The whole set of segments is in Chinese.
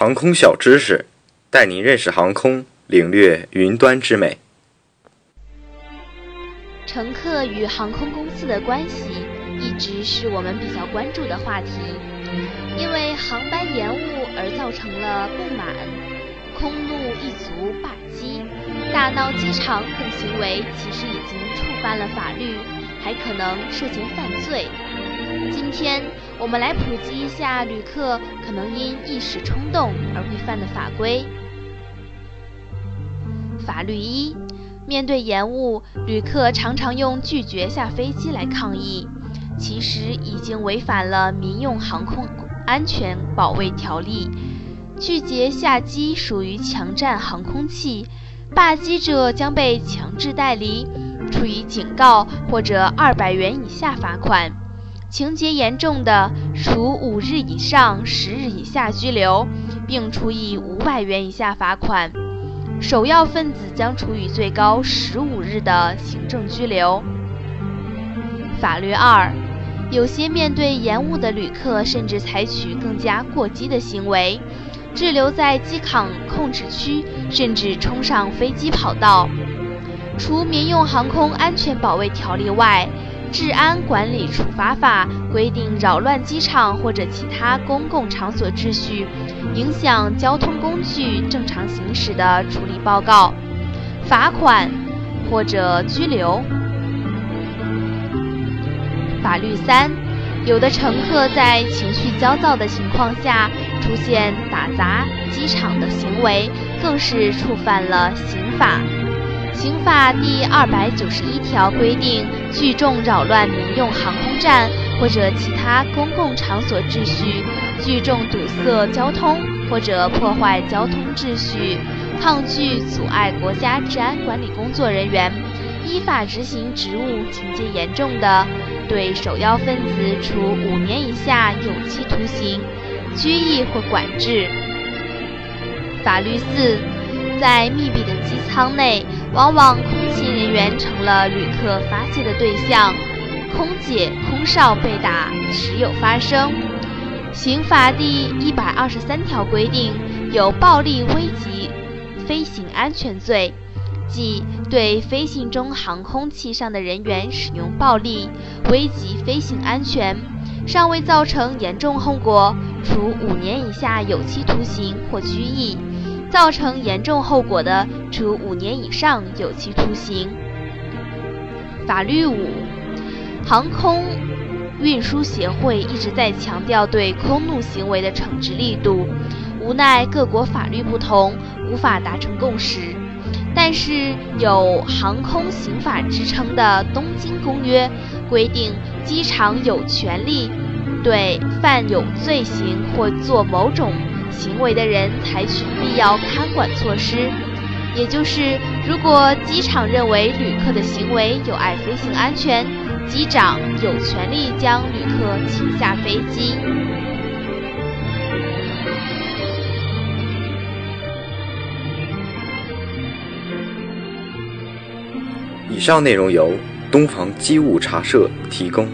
航空小知识，带您认识航空，领略云端之美。乘客与航空公司的关系一直是我们比较关注的话题，因为航班延误而造成了不满，空怒一族罢机、大闹机场等行为，其实已经触犯了法律，还可能涉嫌犯罪。今天我们来普及一下旅客可能因一时冲动而会犯的法规。法律一：面对延误，旅客常常用拒绝下飞机来抗议，其实已经违反了《民用航空安全保卫条例》。拒绝下机属于强占航空器，罢机者将被强制带离，处以警告或者二百元以下罚款。情节严重的，处五日以上十日以下拘留，并处以五百元以下罚款；首要分子将处以最高十五日的行政拘留。法律二，有些面对延误的旅客，甚至采取更加过激的行为，滞留在机场控制区，甚至冲上飞机跑道。除民用航空安全保卫条例外，治安管理处罚法规定，扰乱机场或者其他公共场所秩序，影响交通工具正常行驶的，处理报告、罚款或者拘留。法律三，有的乘客在情绪焦躁的情况下出现打砸机场的行为，更是触犯了刑法。刑法第二百九十一条规定，聚众扰乱民用航空站或者其他公共场所秩序，聚众堵塞交通或者破坏交通秩序，抗拒阻碍国家治安管理工作人员依法执行职务，情节严重的，对首要分子处五年以下有期徒刑、拘役或管制。法律四。在密闭的机舱内，往往空勤人员成了旅客发泄的对象，空姐、空少被打时有发生。刑法第一百二十三条规定，有暴力危及飞行安全罪，即对飞行中航空器上的人员使用暴力，危及飞行安全，尚未造成严重后果，处五年以下有期徒刑或拘役。造成严重后果的，处五年以上有期徒刑。法律五，航空运输协会一直在强调对空怒行为的惩治力度，无奈各国法律不同，无法达成共识。但是有航空刑法之称的《东京公约》规定，机场有权利对犯有罪行或做某种。行为的人采取必要看管措施，也就是如果机场认为旅客的行为有碍飞行安全，机长有权利将旅客请下飞机。以上内容由东方机务茶社提供，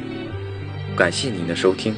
感谢您的收听。